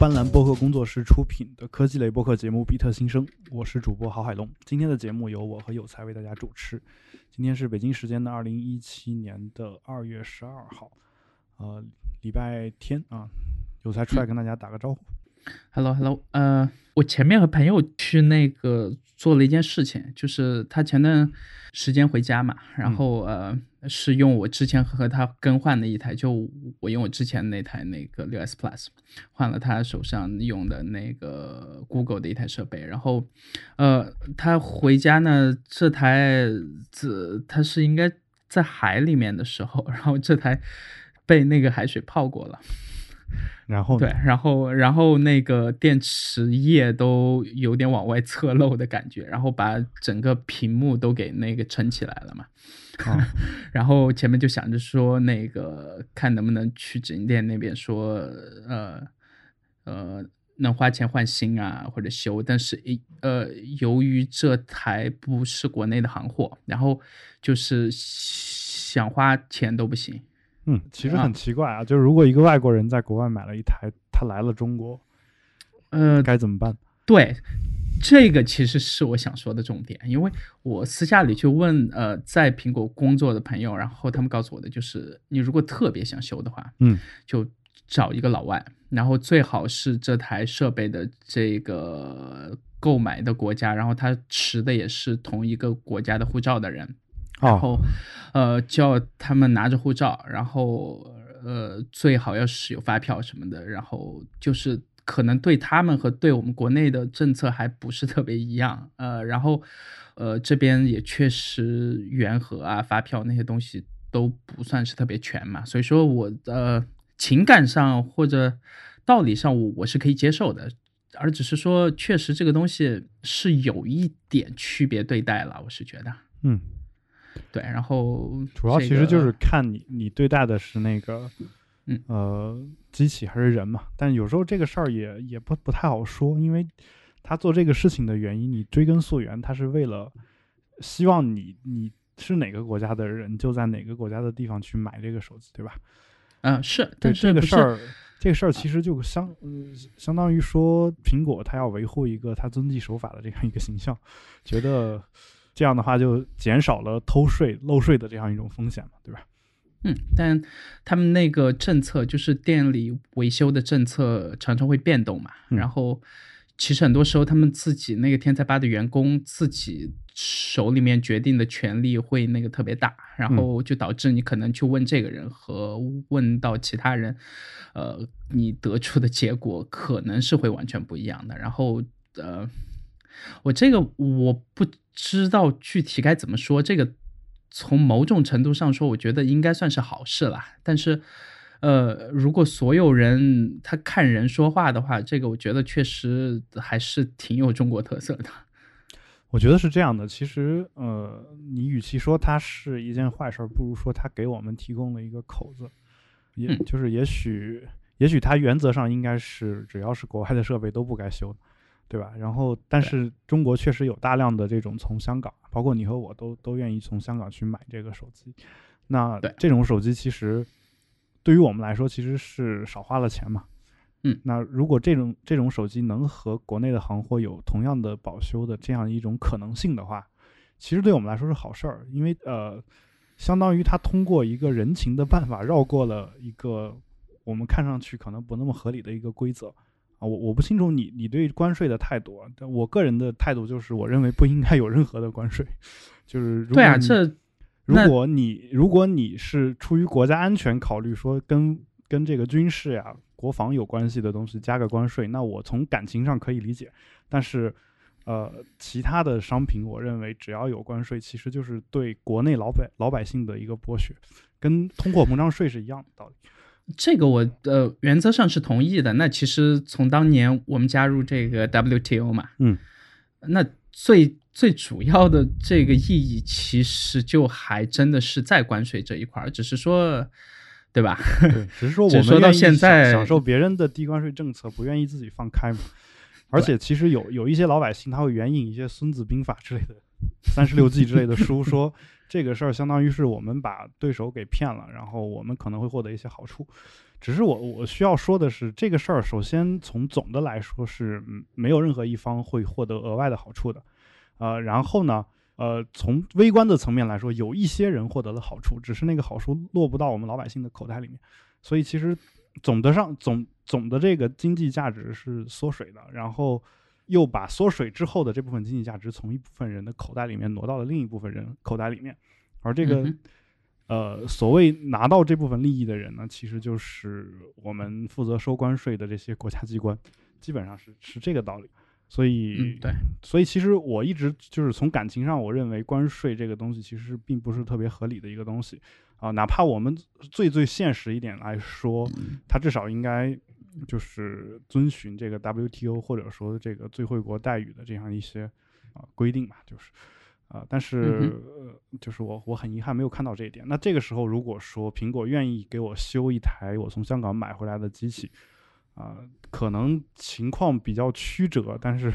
斑斓播客工作室出品的科技类播客节目《比特新生》，我是主播郝海龙。今天的节目由我和有才为大家主持。今天是北京时间的二零一七年的二月十二号，呃，礼拜天啊。有才出来跟大家打个招呼。Hello，Hello，呃，我前面和朋友去那个做了一件事情，就是他前段时间回家嘛，然后呃是用我之前和他更换的一台，就我用我之前那台那个六 S Plus 换了他手上用的那个 Google 的一台设备，然后呃他回家呢，这台这他是应该在海里面的时候，然后这台被那个海水泡过了。然后对，然后然后那个电池液都有点往外侧漏的感觉，然后把整个屏幕都给那个撑起来了嘛。然后前面就想着说那个看能不能去直营店那边说呃呃能花钱换新啊或者修，但是一呃由于这台不是国内的行货，然后就是想花钱都不行。嗯，其实很奇怪啊，就是如果一个外国人在国外买了一台，他来了中国，呃，该怎么办？对，这个其实是我想说的重点，因为我私下里去问呃在苹果工作的朋友，然后他们告诉我的就是，你如果特别想修的话，嗯，就找一个老外，然后最好是这台设备的这个购买的国家，然后他持的也是同一个国家的护照的人。然后，呃，叫他们拿着护照，然后，呃，最好要是有发票什么的，然后就是可能对他们和对我们国内的政策还不是特别一样，呃，然后，呃，这边也确实原盒啊、发票那些东西都不算是特别全嘛，所以说我呃情感上或者道理上我我是可以接受的，而只是说确实这个东西是有一点区别对待了，我是觉得，嗯。对，然后主要其实就是看你你对待的是那个，嗯呃，机器还是人嘛。但有时候这个事儿也也不不太好说，因为他做这个事情的原因，你追根溯源，他是为了希望你你是哪个国家的人，就在哪个国家的地方去买这个手机，对吧？嗯，是。但这个事儿，这个事儿其实就相相当于说，苹果它要维护一个它遵纪守法的这样一个形象，觉得。这样的话就减少了偷税漏税的这样一种风险嘛，对吧？嗯，但他们那个政策就是店里维修的政策常常会变动嘛。然后其实很多时候他们自己那个天才吧的员工自己手里面决定的权利会那个特别大，然后就导致你可能去问这个人和问到其他人，呃，你得出的结果可能是会完全不一样的。然后呃。我这个我不知道具体该怎么说。这个从某种程度上说，我觉得应该算是好事了。但是，呃，如果所有人他看人说话的话，这个我觉得确实还是挺有中国特色的。我觉得是这样的。其实，呃，你与其说它是一件坏事，不如说它给我们提供了一个口子。也就是也许，也许它原则上应该是只要是国外的设备都不该修。对吧？然后，但是中国确实有大量的这种从香港，包括你和我都都愿意从香港去买这个手机。那这种手机其实对于我们来说，其实是少花了钱嘛。嗯。那如果这种这种手机能和国内的行货有同样的保修的这样一种可能性的话，其实对我们来说是好事儿，因为呃，相当于它通过一个人情的办法绕过了一个我们看上去可能不那么合理的一个规则。啊，我我不清楚你你对关税的态度，但我个人的态度就是，我认为不应该有任何的关税。就是对啊，这如果你如果你是出于国家安全考虑，说跟跟这个军事呀、国防有关系的东西加个关税，那我从感情上可以理解。但是，呃，其他的商品，我认为只要有关税，其实就是对国内老百老百姓的一个剥削，跟通货膨胀税是一样的道理。这个我呃原则上是同意的。那其实从当年我们加入这个 WTO 嘛，嗯，那最最主要的这个意义其实就还真的是在关税这一块儿，只是说，对吧？对，只是说 我们说到现在享受别人的低关税政策，不愿意自己放开嘛。而且其实有有一些老百姓他会援引一些《孙子兵法》之类的、三十六计之类的书说。这个事儿相当于是我们把对手给骗了，然后我们可能会获得一些好处。只是我我需要说的是，这个事儿首先从总的来说是没有任何一方会获得额外的好处的，呃，然后呢，呃，从微观的层面来说，有一些人获得了好处，只是那个好处落不到我们老百姓的口袋里面，所以其实总的上总总的这个经济价值是缩水的，然后又把缩水之后的这部分经济价值从一部分人的口袋里面挪到了另一部分人口袋里面，而这个。呃，所谓拿到这部分利益的人呢，其实就是我们负责收关税的这些国家机关，基本上是是这个道理。所以，对，所以其实我一直就是从感情上，我认为关税这个东西其实并不是特别合理的一个东西啊。哪怕我们最最现实一点来说，它至少应该就是遵循这个 WTO 或者说这个最惠国待遇的这样一些啊规定吧，就是。啊，但是就是我我很遗憾没有看到这一点。那这个时候，如果说苹果愿意给我修一台我从香港买回来的机器，啊，可能情况比较曲折。但是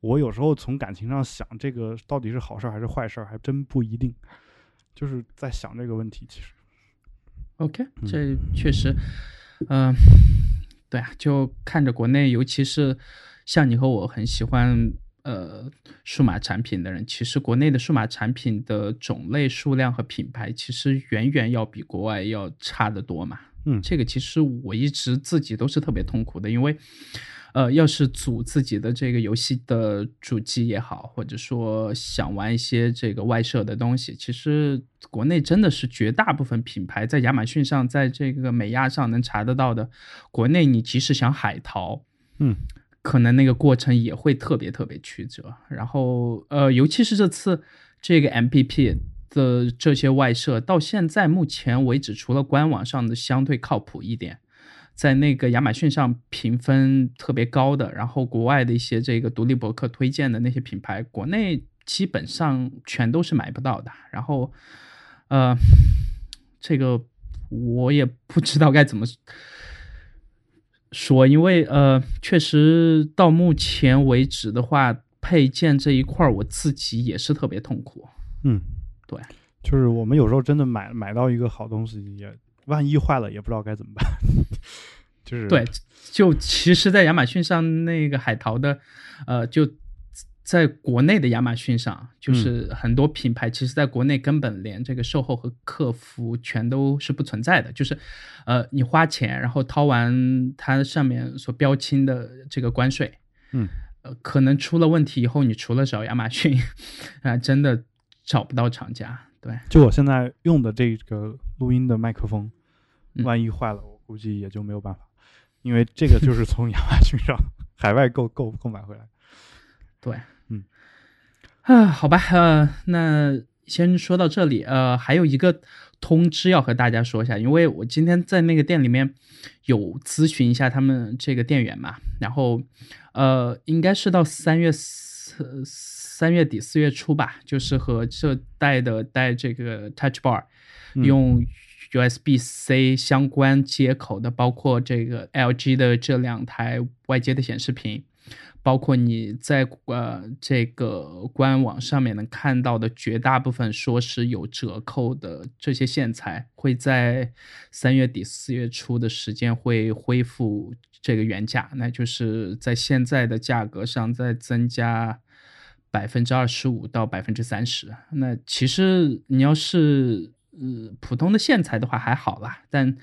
我有时候从感情上想，这个到底是好事还是坏事，还真不一定。就是在想这个问题。其实，OK，这确实，嗯，对啊，就看着国内，尤其是像你和我很喜欢。呃，数码产品的人，其实国内的数码产品的种类、数量和品牌，其实远远要比国外要差得多嘛。嗯，这个其实我一直自己都是特别痛苦的，因为，呃，要是组自己的这个游戏的主机也好，或者说想玩一些这个外设的东西，其实国内真的是绝大部分品牌在亚马逊上，在这个美亚上能查得到的，国内你即使想海淘，嗯。可能那个过程也会特别特别曲折，然后呃，尤其是这次这个 MPP 的这些外设，到现在目前为止，除了官网上的相对靠谱一点，在那个亚马逊上评分特别高的，然后国外的一些这个独立博客推荐的那些品牌，国内基本上全都是买不到的。然后呃，这个我也不知道该怎么。说，因为呃，确实到目前为止的话，配件这一块，我自己也是特别痛苦。嗯，对，就是我们有时候真的买买到一个好东西，也万一坏了，也不知道该怎么办。就是对，就其实，在亚马逊上那个海淘的，呃，就。在国内的亚马逊上，就是很多品牌，其实在国内根本连这个售后和客服全都是不存在的。就是，呃，你花钱，然后掏完它上面所标清的这个关税，嗯，呃，可能出了问题以后，你除了找亚马逊，啊，真的找不到厂家。对，就我现在用的这个录音的麦克风，万一坏了，我估计也就没有办法，因为这个就是从亚马逊上 海外购购购买回来。对。嗯啊，好吧，呃，那先说到这里，呃，还有一个通知要和大家说一下，因为我今天在那个店里面有咨询一下他们这个店员嘛，然后，呃，应该是到三月四三月底四月初吧，就是和这带的带这个 Touch Bar 用 USB C 相关接口的，包括这个 LG 的这两台外接的显示屏。包括你在呃这个官网上面能看到的绝大部分说是有折扣的这些线材，会在三月底四月初的时间会恢复这个原价，那就是在现在的价格上再增加百分之二十五到百分之三十。那其实你要是呃普通的线材的话还好啦，但。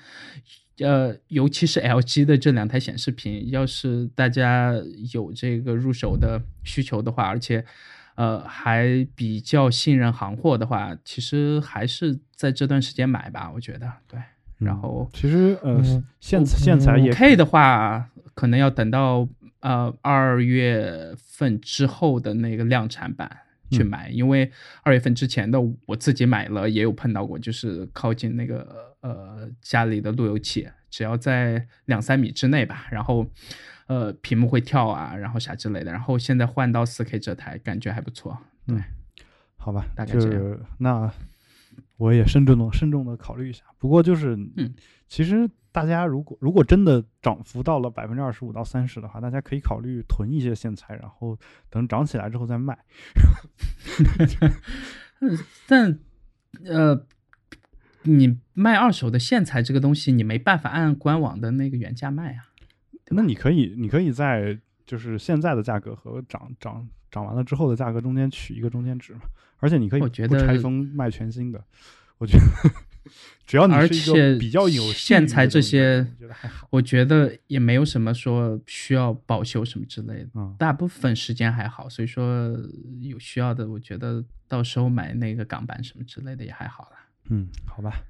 呃，尤其是 LG 的这两台显示屏，要是大家有这个入手的需求的话，而且，呃，还比较信任行货的话，其实还是在这段时间买吧，我觉得对。然后，其实呃，线线材也 K 的话，可能要等到呃二月份之后的那个量产版去买，因为二月份之前的我自己买了，也有碰到过，就是靠近那个。呃，家里的路由器只要在两三米之内吧，然后，呃，屏幕会跳啊，然后啥之类的。然后现在换到四 K 这台，感觉还不错。对，好吧，大概这样。那我也慎重的、慎重的考虑一下。不过就是，嗯，其实大家如果如果真的涨幅到了百分之二十五到三十的话，大家可以考虑囤一些线材，然后等涨起来之后再卖。但呃。你卖二手的线材这个东西，你没办法按官网的那个原价卖啊。那你可以，你可以在就是现在的价格和涨涨涨完了之后的价格中间取一个中间值嘛。而且你可以不拆封卖全新的，我觉得 只要你是一个比较有线材这些，我觉得也没有什么说需要保修什么之类的，大部分时间还好。所以说有需要的，我觉得到时候买那个港版什么之类的也还好了。嗯，好吧，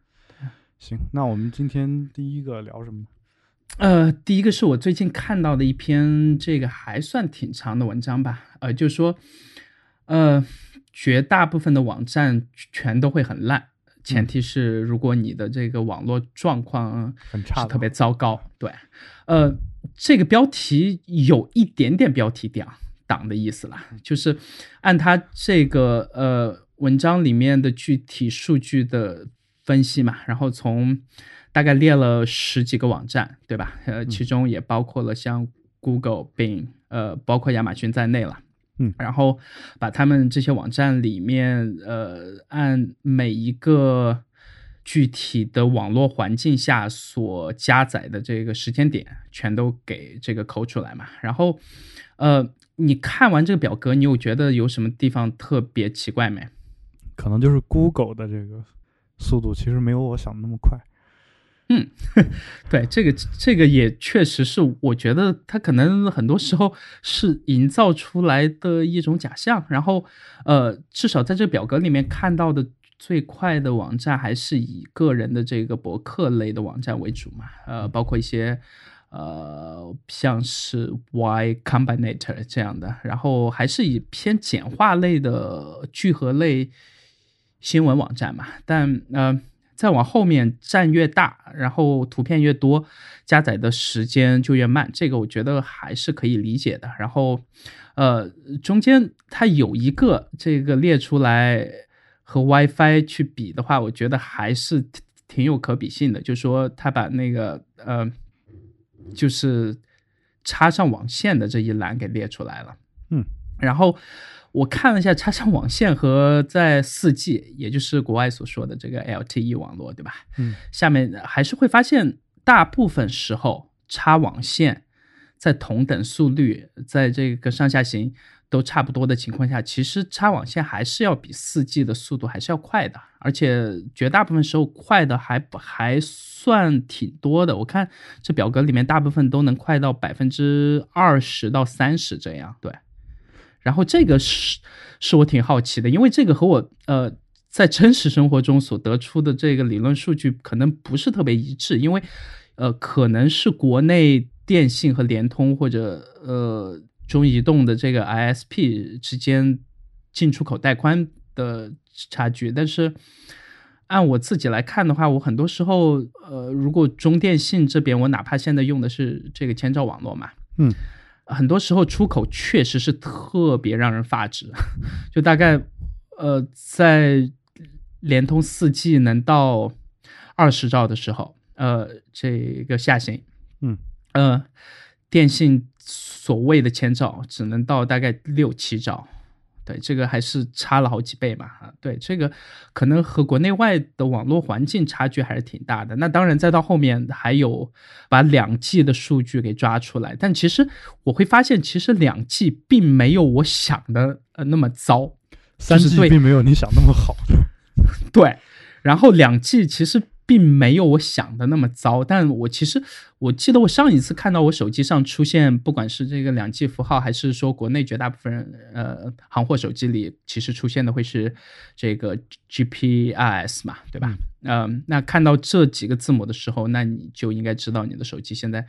行，那我们今天第一个聊什么？呃，第一个是我最近看到的一篇这个还算挺长的文章吧，呃，就是说，呃。绝大部分的网站全都会很烂，前提是如果你的这个网络状况很差，特别糟糕。对，呃，这个标题有一点点标题党党的意思了，就是按他这个呃文章里面的具体数据的分析嘛，然后从大概列了十几个网站，对吧？呃，其中也包括了像 Google、Bing，呃，包括亚马逊在内了。嗯，然后把他们这些网站里面，呃，按每一个具体的网络环境下所加载的这个时间点，全都给这个抠出来嘛。然后，呃，你看完这个表格，你有觉得有什么地方特别奇怪没？可能就是 Google 的这个速度，其实没有我想的那么快。嗯，对，这个这个也确实是，我觉得它可能很多时候是营造出来的一种假象。然后，呃，至少在这个表格里面看到的最快的网站还是以个人的这个博客类的网站为主嘛，呃，包括一些呃像是 Y Combinator 这样的，然后还是以偏简化类的聚合类新闻网站嘛，但呃。再往后面站越大，然后图片越多，加载的时间就越慢，这个我觉得还是可以理解的。然后，呃，中间它有一个这个列出来和 WiFi 去比的话，我觉得还是挺有可比性的。就是说它把那个呃，就是插上网线的这一栏给列出来了，嗯，然后。我看了一下插上网线和在四 G，也就是国外所说的这个 LTE 网络，对吧？嗯，下面还是会发现，大部分时候插网线在同等速率，在这个上下行都差不多的情况下，其实插网线还是要比四 G 的速度还是要快的，而且绝大部分时候快的还不还算挺多的。我看这表格里面大部分都能快到百分之二十到三十这样，对。然后这个是是我挺好奇的，因为这个和我呃在真实生活中所得出的这个理论数据可能不是特别一致，因为呃可能是国内电信和联通或者呃中移动的这个 ISP 之间进出口带宽的差距，但是按我自己来看的话，我很多时候呃如果中电信这边我哪怕现在用的是这个千兆网络嘛，嗯。很多时候出口确实是特别让人发指，就大概，呃，在联通四 G 能到二十兆的时候，呃，这个下行，嗯，呃，电信所谓的千兆只能到大概六七兆。对，这个还是差了好几倍嘛，啊，对，这个可能和国内外的网络环境差距还是挺大的。那当然，再到后面还有把两 G 的数据给抓出来，但其实我会发现，其实两 G 并没有我想的呃那么糟，三 G 并没有你想那么好。对，然后两 G 其实。并没有我想的那么糟，但我其实我记得我上一次看到我手机上出现，不管是这个两 G 符号，还是说国内绝大部分人呃行货手机里，其实出现的会是这个 GPS 嘛，对吧？嗯，那看到这几个字母的时候，那你就应该知道你的手机现在。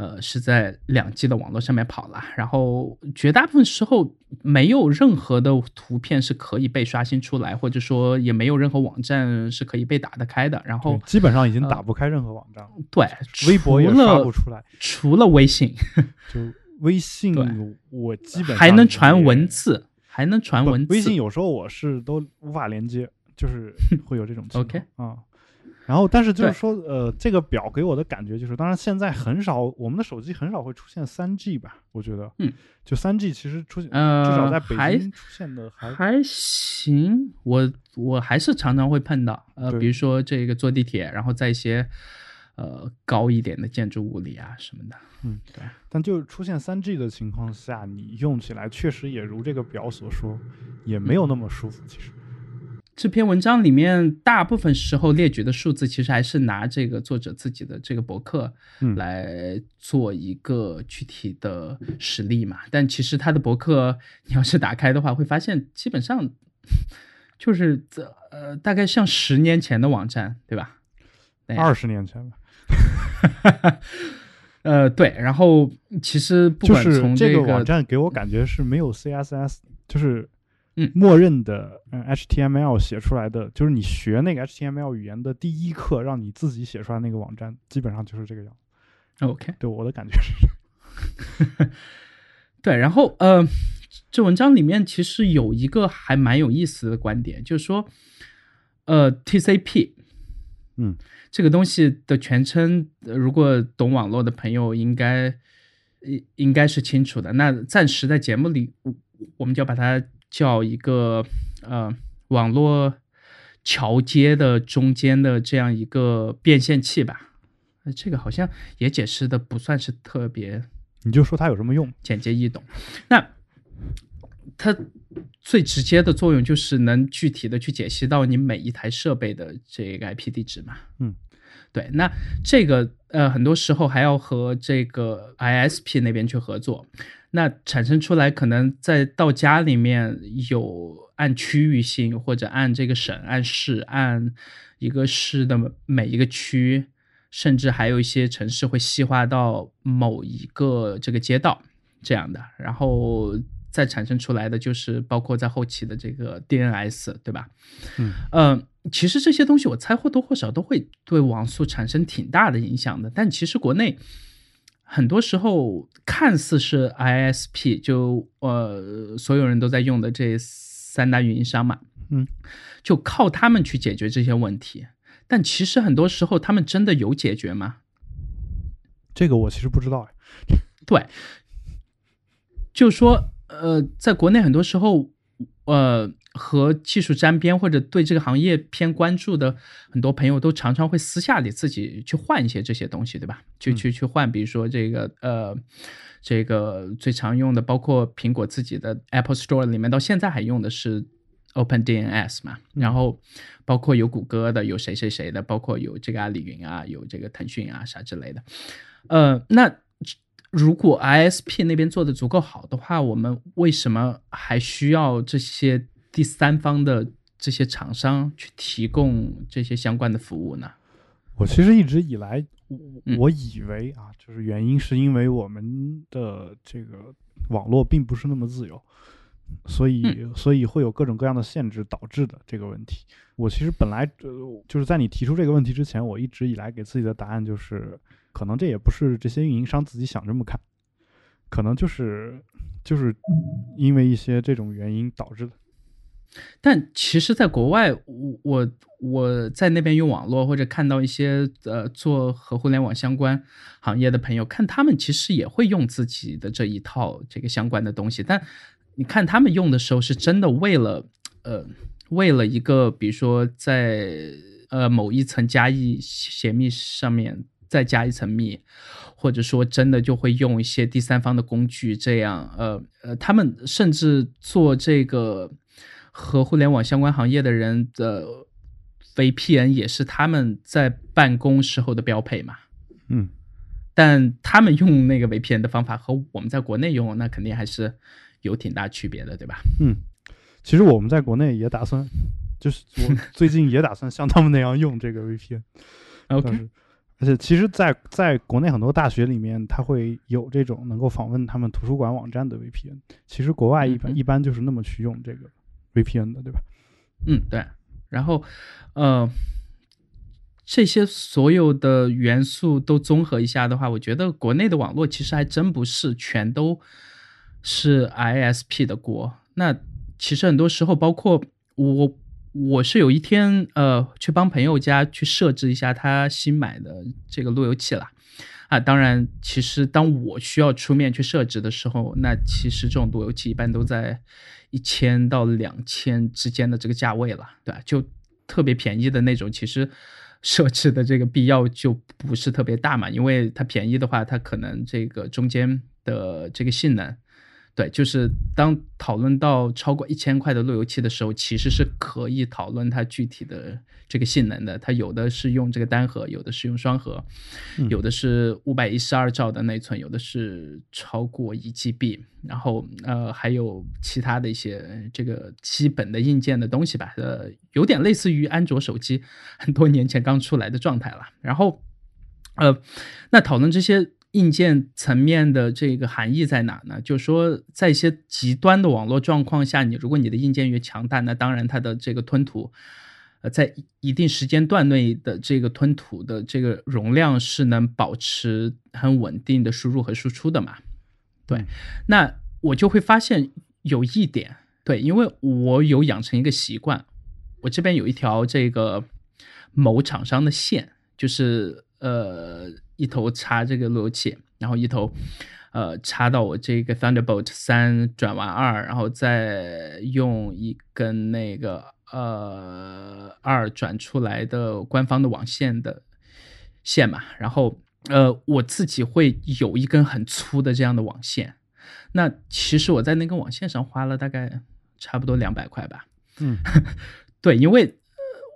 呃，是在两 G 的网络上面跑了，然后绝大部分时候没有任何的图片是可以被刷新出来，或者说也没有任何网站是可以被打得开的。然后基本上已经打不开任何网站了。对，微博也刷不出来，除了微信。就微信，我基本还能传文字，还能传文字。微信有时候我是都无法连接，就是会有这种情 况。OK 啊。然后，但是就是说，呃，这个表给我的感觉就是，当然现在很少，我们的手机很少会出现三 G 吧？我觉得，嗯，就三 G 其实出现，呃，至少在北京出现的还还行。我我还是常常会碰到，呃，比如说这个坐地铁，然后在一些呃高一点的建筑物里啊什么的，嗯，对。但就出现三 G 的情况下，你用起来确实也如这个表所说，也没有那么舒服，其实。这篇文章里面大部分时候列举的数字，其实还是拿这个作者自己的这个博客来做一个具体的实例嘛。但其实他的博客，你要是打开的话，会发现基本上就是这呃，大概像十年前的网站，对吧？二十年前吧。呃，对。然后其实不管从这个网站给我感觉是没有 CSS，就是。嗯，默认的嗯 HTML 写出来的，就是你学那个 HTML 语言的第一课，让你自己写出来那个网站，基本上就是这个样。OK，对我的感觉是。对，然后呃，这文章里面其实有一个还蛮有意思的观点，就是说，呃，TCP，嗯，这个东西的全称，如果懂网络的朋友应该应应该是清楚的。那暂时在节目里，我们就要把它。叫一个呃网络桥接的中间的这样一个变现器吧，那这个好像也解释的不算是特别，你就说它有什么用，简洁易懂。那它最直接的作用就是能具体的去解析到你每一台设备的这个 IP 地址嘛。嗯，对。那这个呃很多时候还要和这个 ISP 那边去合作。那产生出来可能在到家里面有按区域性或者按这个省、按市、按一个市的每一个区，甚至还有一些城市会细化到某一个这个街道这样的，然后再产生出来的就是包括在后期的这个 DNS，对吧？嗯，呃，其实这些东西我猜或多或少都会对网速产生挺大的影响的，但其实国内。很多时候看似是 ISP，就呃所有人都在用的这三大运营商嘛，嗯，就靠他们去解决这些问题。但其实很多时候他们真的有解决吗？这个我其实不知道。对，就说呃，在国内很多时候，呃。和技术沾边或者对这个行业偏关注的很多朋友，都常常会私下里自己去换一些这些东西，对吧？去去去换，比如说这个呃，这个最常用的，包括苹果自己的 Apple Store 里面，到现在还用的是 OpenDNS 嘛。然后包括有谷歌的，有谁谁谁的，包括有这个阿里云啊，有这个腾讯啊啥之类的。呃，那如果 ISP 那边做的足够好的话，我们为什么还需要这些？第三方的这些厂商去提供这些相关的服务呢？我其实一直以来，我我以为啊，就是原因是因为我们的这个网络并不是那么自由，所以所以会有各种各样的限制导致的这个问题。我其实本来呃就是在你提出这个问题之前，我一直以来给自己的答案就是，可能这也不是这些运营商自己想这么看，可能就是就是因为一些这种原因导致的。但其实，在国外，我我我在那边用网络，或者看到一些呃做和互联网相关行业的朋友，看他们其实也会用自己的这一套这个相关的东西。但你看他们用的时候，是真的为了呃为了一个，比如说在呃某一层加一解密上面再加一层密，或者说真的就会用一些第三方的工具，这样呃呃，他们甚至做这个。和互联网相关行业的人的 VPN 也是他们在办公时候的标配嘛？嗯，但他们用那个 VPN 的方法和我们在国内用，那肯定还是有挺大区别的，对吧？嗯，其实我们在国内也打算，就是我 最近也打算像他们那样用这个 VPN。OK，而且其实，在在国内很多大学里面，它会有这种能够访问他们图书馆网站的 VPN。其实国外一般一般就是那么去用这个。VPN 的对吧？嗯，对。然后，呃，这些所有的元素都综合一下的话，我觉得国内的网络其实还真不是全都是 ISP 的锅。那其实很多时候，包括我我是有一天呃去帮朋友家去设置一下他新买的这个路由器了。啊，当然，其实当我需要出面去设置的时候，那其实这种路由器一般都在一千到两千之间的这个价位了，对吧？就特别便宜的那种，其实 设置的这个必要就不是特别大嘛，因为它便宜的话，它可能这个中间的这个性能。对，就是当讨论到超过一千块的路由器的时候，其实是可以讨论它具体的这个性能的。它有的是用这个单核，有的是用双核，有的是五百一十二兆的内存，有的是超过一 GB，然后呃还有其他的一些这个基本的硬件的东西吧，呃，有点类似于安卓手机很多年前刚出来的状态了。然后呃，那讨论这些。硬件层面的这个含义在哪呢？就是说，在一些极端的网络状况下，你如果你的硬件越强大，那当然它的这个吞吐，呃，在一定时间段内的这个吞吐的这个容量是能保持很稳定的输入和输出的嘛？对，那我就会发现有一点，对，因为我有养成一个习惯，我这边有一条这个某厂商的线，就是呃。一头插这个路由器，然后一头，呃，插到我这个 Thunderbolt 三转完二，然后再用一根那个呃二转出来的官方的网线的线嘛，然后呃我自己会有一根很粗的这样的网线，那其实我在那根网线上花了大概差不多两百块吧，嗯，对，因为。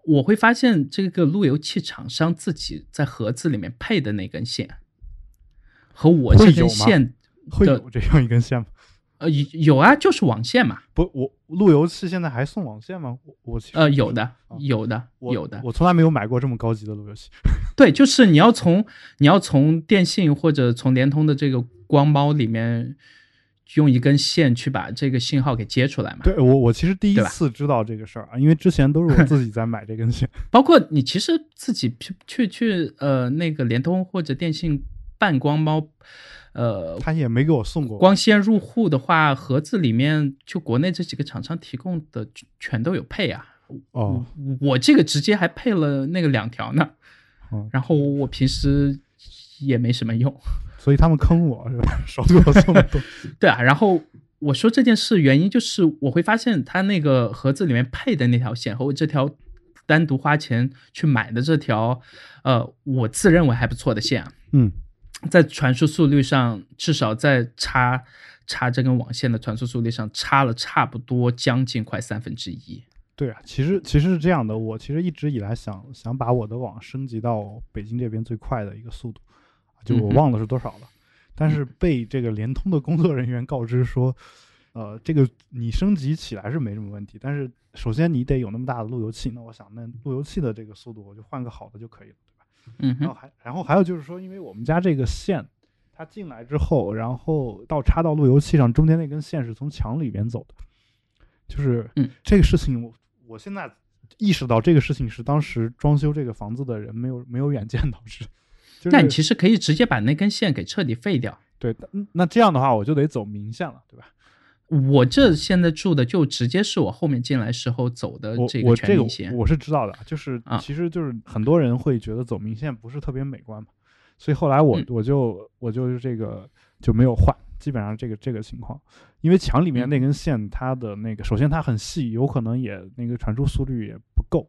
我会发现这个路由器厂商自己在盒子里面配的那根线，和我这根线会有这样一根线吗？呃，有啊，就是网线嘛。不，我路由器现在还送网线吗？我我呃有的，有的，有的。我从来没有买过这么高级的路由器。对，就是你要从你要从电信或者从联通的这个光猫里面。用一根线去把这个信号给接出来嘛？对我，我其实第一次知道这个事儿啊，因为之前都是我自己在买这根线。包括你其实自己去去去呃那个联通或者电信办光猫，呃，他也没给我送过光纤入户的话，盒子里面就国内这几个厂商提供的全都有配啊。哦，我这个直接还配了那个两条呢。哦，然后我平时也没什么用。所以他们坑我是吧？少给我送东西。对啊，然后我说这件事原因就是我会发现他那个盒子里面配的那条线和我这条单独花钱去买的这条，呃，我自认为还不错的线，嗯，在传输速率上至少在插插这根网线的传输速率上差了差不多将近快三分之一。对啊，其实其实是这样的，我其实一直以来想想把我的网升级到北京这边最快的一个速度。就我忘了是多少了，但是被这个联通的工作人员告知说，呃，这个你升级起来是没什么问题，但是首先你得有那么大的路由器。那我想，那路由器的这个速度，我就换个好的就可以了，对吧？嗯。然后还然后还有就是说，因为我们家这个线，它进来之后，然后到插到路由器上，中间那根线是从墙里边走的，就是这个事情，我我现在意识到这个事情是当时装修这个房子的人没有没有远见导致。那你其实可以直接把那根线给彻底废掉。对，那这样的话我就得走明线了，对吧？我这现在住的就直接是我后面进来时候走的这个全明线。我是知道的，就是其实就是很多人会觉得走明线不是特别美观嘛，所以后来我我就我就是这个就没有换，基本上这个这个情况，因为墙里面那根线它的那个首先它很细，有可能也那个传输速率也不够。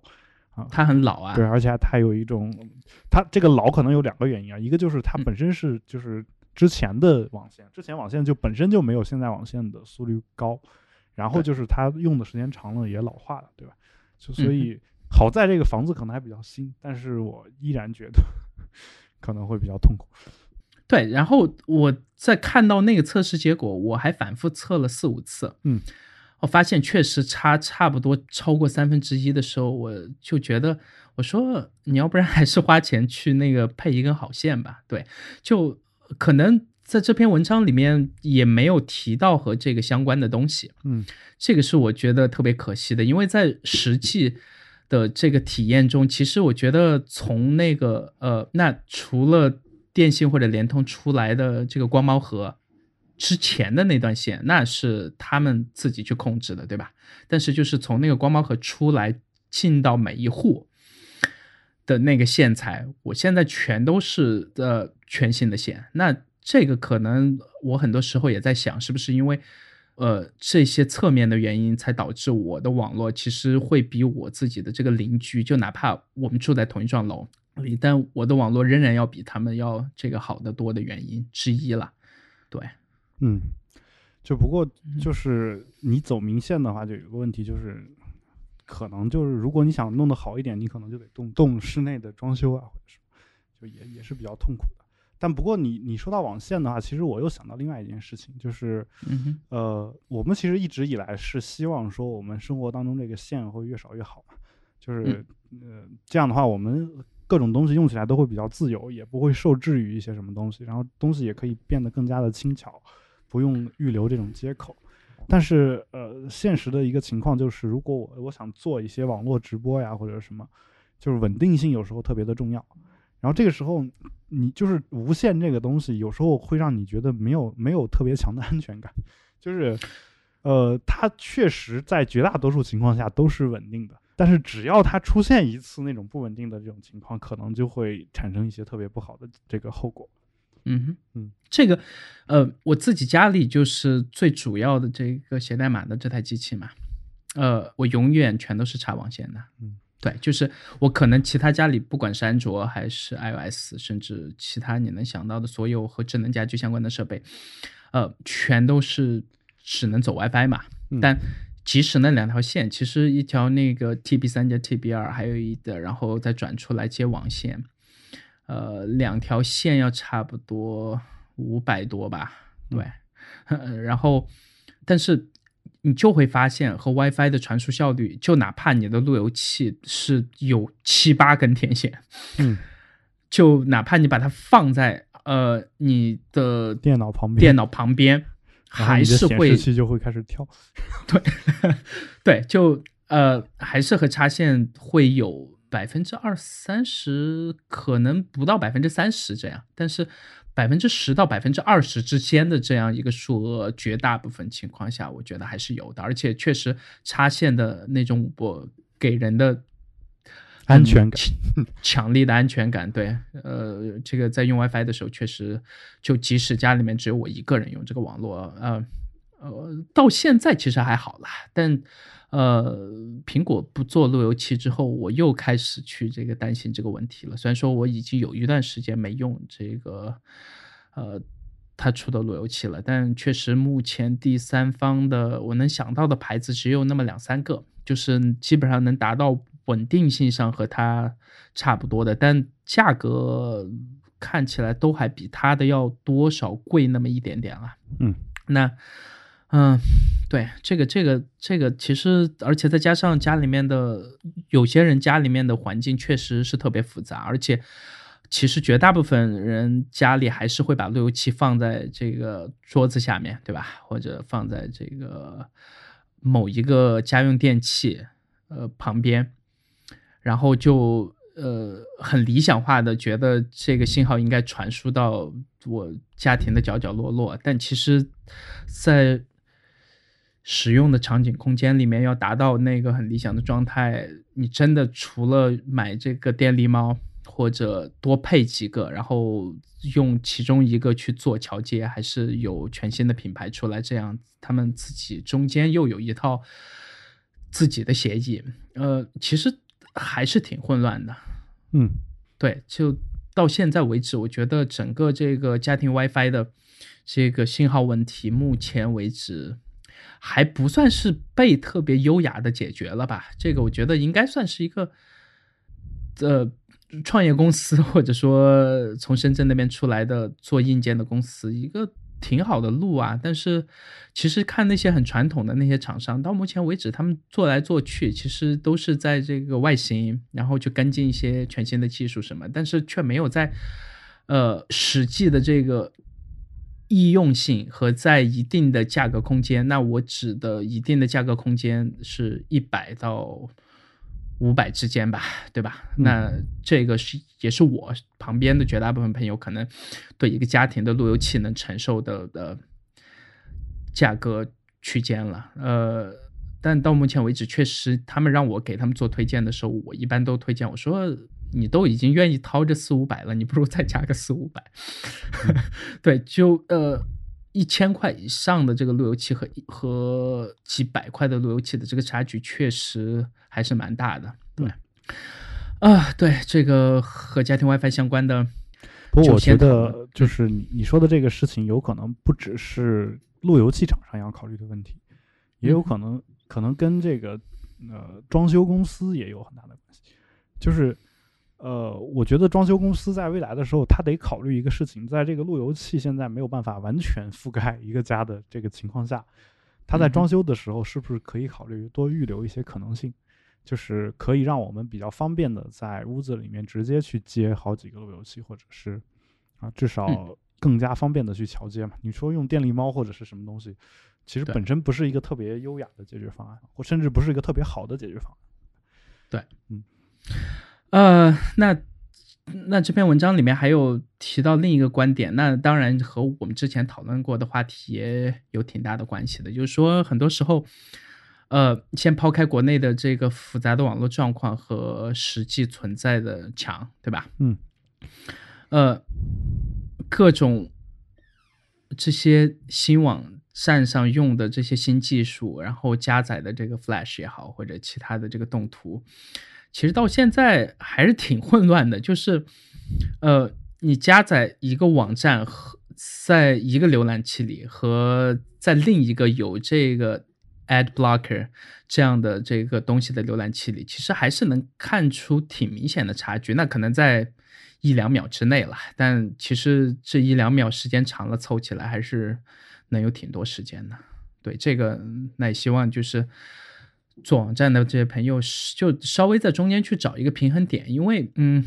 啊，它很老啊，对，而且它有一种，它这个老可能有两个原因啊，一个就是它本身是就是之前的网线，之前网线就本身就没有现在网线的速率高，然后就是它用的时间长了也老化了，对吧？就所以好在这个房子可能还比较新，但是我依然觉得 可能会比较痛苦。对，然后我在看到那个测试结果，我还反复测了四五次，嗯。我发现确实差差不多超过三分之一的时候，我就觉得我说你要不然还是花钱去那个配一根好线吧。对，就可能在这篇文章里面也没有提到和这个相关的东西。嗯，这个是我觉得特别可惜的，因为在实际的这个体验中，其实我觉得从那个呃，那除了电信或者联通出来的这个光猫盒。之前的那段线，那是他们自己去控制的，对吧？但是就是从那个光猫盒出来进到每一户的那个线材，我现在全都是呃全新的线。那这个可能我很多时候也在想，是不是因为呃这些侧面的原因，才导致我的网络其实会比我自己的这个邻居，就哪怕我们住在同一幢楼，但我的网络仍然要比他们要这个好得多的原因之一了。对，嗯。就不过就是你走明线的话，就有个问题，就是可能就是如果你想弄得好一点，你可能就得动动室内的装修啊，或者是就也也是比较痛苦的。但不过你你说到网线的话，其实我又想到另外一件事情，就是呃，我们其实一直以来是希望说我们生活当中这个线会越少越好嘛，就是呃这样的话，我们各种东西用起来都会比较自由，也不会受制于一些什么东西，然后东西也可以变得更加的轻巧。不用预留这种接口，但是呃，现实的一个情况就是，如果我我想做一些网络直播呀或者什么，就是稳定性有时候特别的重要。然后这个时候，你就是无线这个东西，有时候会让你觉得没有没有特别强的安全感。就是呃，它确实在绝大多数情况下都是稳定的，但是只要它出现一次那种不稳定的这种情况，可能就会产生一些特别不好的这个后果。嗯哼，嗯，这个，呃，我自己家里就是最主要的这个写代码的这台机器嘛，呃，我永远全都是插网线的，嗯，对，就是我可能其他家里不管是安卓还是 iOS，甚至其他你能想到的所有和智能家居相关的设备，呃，全都是只能走 WiFi 嘛，但即使那两条线，其实一条那个 TB 三加 TB 二，还有一的，然后再转出来接网线。呃，两条线要差不多五百多吧，对，然后，但是你就会发现和 WiFi 的传输效率，就哪怕你的路由器是有七八根天线，嗯，就哪怕你把它放在呃你的电脑旁边，电脑旁边还是会显示器就会开始跳，对，对，就呃还是和插线会有。百分之二三十可能不到百分之三十这样，但是百分之十到百分之二十之间的这样一个数额，绝大部分情况下，我觉得还是有的。而且确实插线的那种，我给人的安全感，强力的安全感。对，呃，这个在用 WiFi 的时候，确实就即使家里面只有我一个人用这个网络，呃呃，到现在其实还好啦，但。呃，苹果不做路由器之后，我又开始去这个担心这个问题了。虽然说我已经有一段时间没用这个，呃，它出的路由器了，但确实目前第三方的我能想到的牌子只有那么两三个，就是基本上能达到稳定性上和它差不多的，但价格看起来都还比它的要多少贵那么一点点了。嗯，那。嗯，对，这个这个这个，其实而且再加上家里面的有些人家里面的环境确实是特别复杂，而且其实绝大部分人家里还是会把路由器放在这个桌子下面，对吧？或者放在这个某一个家用电器呃旁边，然后就呃很理想化的觉得这个信号应该传输到我家庭的角角落落，但其实，在使用的场景空间里面要达到那个很理想的状态，你真的除了买这个电力猫，或者多配几个，然后用其中一个去做桥接，还是有全新的品牌出来，这样他们自己中间又有一套自己的协议，呃，其实还是挺混乱的。嗯，对，就到现在为止，我觉得整个这个家庭 WiFi 的这个信号问题，目前为止。还不算是被特别优雅的解决了吧？这个我觉得应该算是一个，呃，创业公司或者说从深圳那边出来的做硬件的公司一个挺好的路啊。但是其实看那些很传统的那些厂商，到目前为止他们做来做去，其实都是在这个外形，然后去跟进一些全新的技术什么，但是却没有在呃实际的这个。易用性和在一定的价格空间，那我指的一定的价格空间是一百到五百之间吧，对吧？那这个是也是我旁边的绝大部分朋友可能对一个家庭的路由器能承受的的价格区间了。呃，但到目前为止，确实他们让我给他们做推荐的时候，我一般都推荐我说，你都已经愿意掏这四五百了，你不如再加个四五百。对，就呃一千块以上的这个路由器和和几百块的路由器的这个差距，确实还是蛮大的。对，啊，对这个和家庭 WiFi 相关的，不过我觉得就是你你说的这个事情，有可能不只是路由器厂商要考虑的问题，也有可能。可能跟这个呃装修公司也有很大的关系，就是呃，我觉得装修公司在未来的时候，他得考虑一个事情，在这个路由器现在没有办法完全覆盖一个家的这个情况下，他在装修的时候是不是可以考虑多预留一些可能性，就是可以让我们比较方便的在屋子里面直接去接好几个路由器，或者是啊，至少更加方便的去桥接嘛。你说用电力猫或者是什么东西？其实本身不是一个特别优雅的解决方案，或甚至不是一个特别好的解决方案。对，嗯，呃，那那这篇文章里面还有提到另一个观点，那当然和我们之前讨论过的话题也有挺大的关系的，就是说很多时候，呃，先抛开国内的这个复杂的网络状况和实际存在的墙，对吧？嗯，呃，各种这些新网。站上用的这些新技术，然后加载的这个 Flash 也好，或者其他的这个动图，其实到现在还是挺混乱的。就是，呃，你加载一个网站和在一个浏览器里，和在另一个有这个 Ad Blocker 这样的这个东西的浏览器里，其实还是能看出挺明显的差距。那可能在一两秒之内了，但其实这一两秒时间长了，凑起来还是。能有挺多时间的，对这个，那也希望就是做网站的这些朋友，就稍微在中间去找一个平衡点，因为，嗯，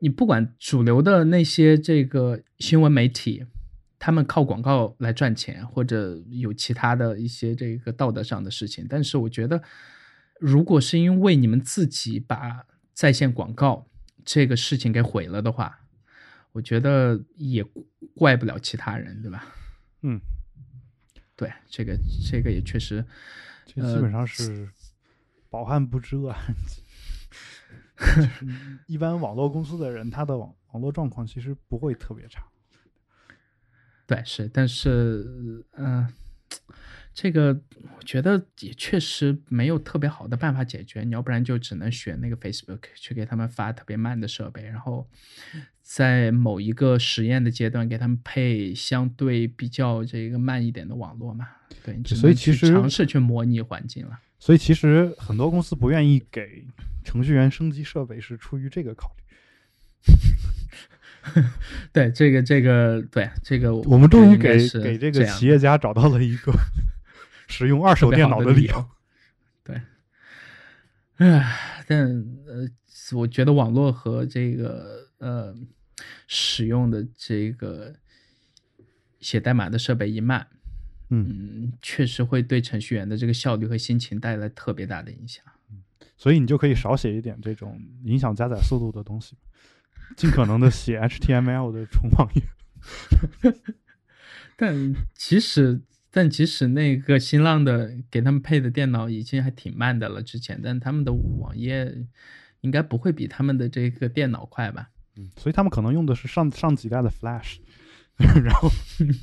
你不管主流的那些这个新闻媒体，他们靠广告来赚钱，或者有其他的一些这个道德上的事情，但是我觉得，如果是因为你们自己把在线广告这个事情给毁了的话，我觉得也怪不了其他人，对吧？嗯，对，这个这个也确实，这基本上是饱汉不知饿汉饥。一般网络公司的人，他的网网络状况其实不会特别差。对，是，但是，嗯。这个我觉得也确实没有特别好的办法解决，你要不然就只能选那个 Facebook 去给他们发特别慢的设备，然后在某一个实验的阶段给他们配相对比较这个慢一点的网络嘛。对，所以其实尝试去模拟环境了。所以其实很多公司不愿意给程序员升级设备，是出于这个考虑。对，这个这个对这个，我们终于给给这个企业家找到了一个。使用二手电脑的理由，对，唉，但呃，我觉得网络和这个呃使用的这个写代码的设备一慢，嗯，确实会对程序员的这个效率和心情带来特别大的影响。所以你就可以少写一点这种影响加载速度的东西，尽可能的写 HTML 的纯网页。但其实。但即使那个新浪的给他们配的电脑已经还挺慢的了，之前，但他们的网页应该不会比他们的这个电脑快吧？嗯，所以他们可能用的是上上几代的 Flash，然后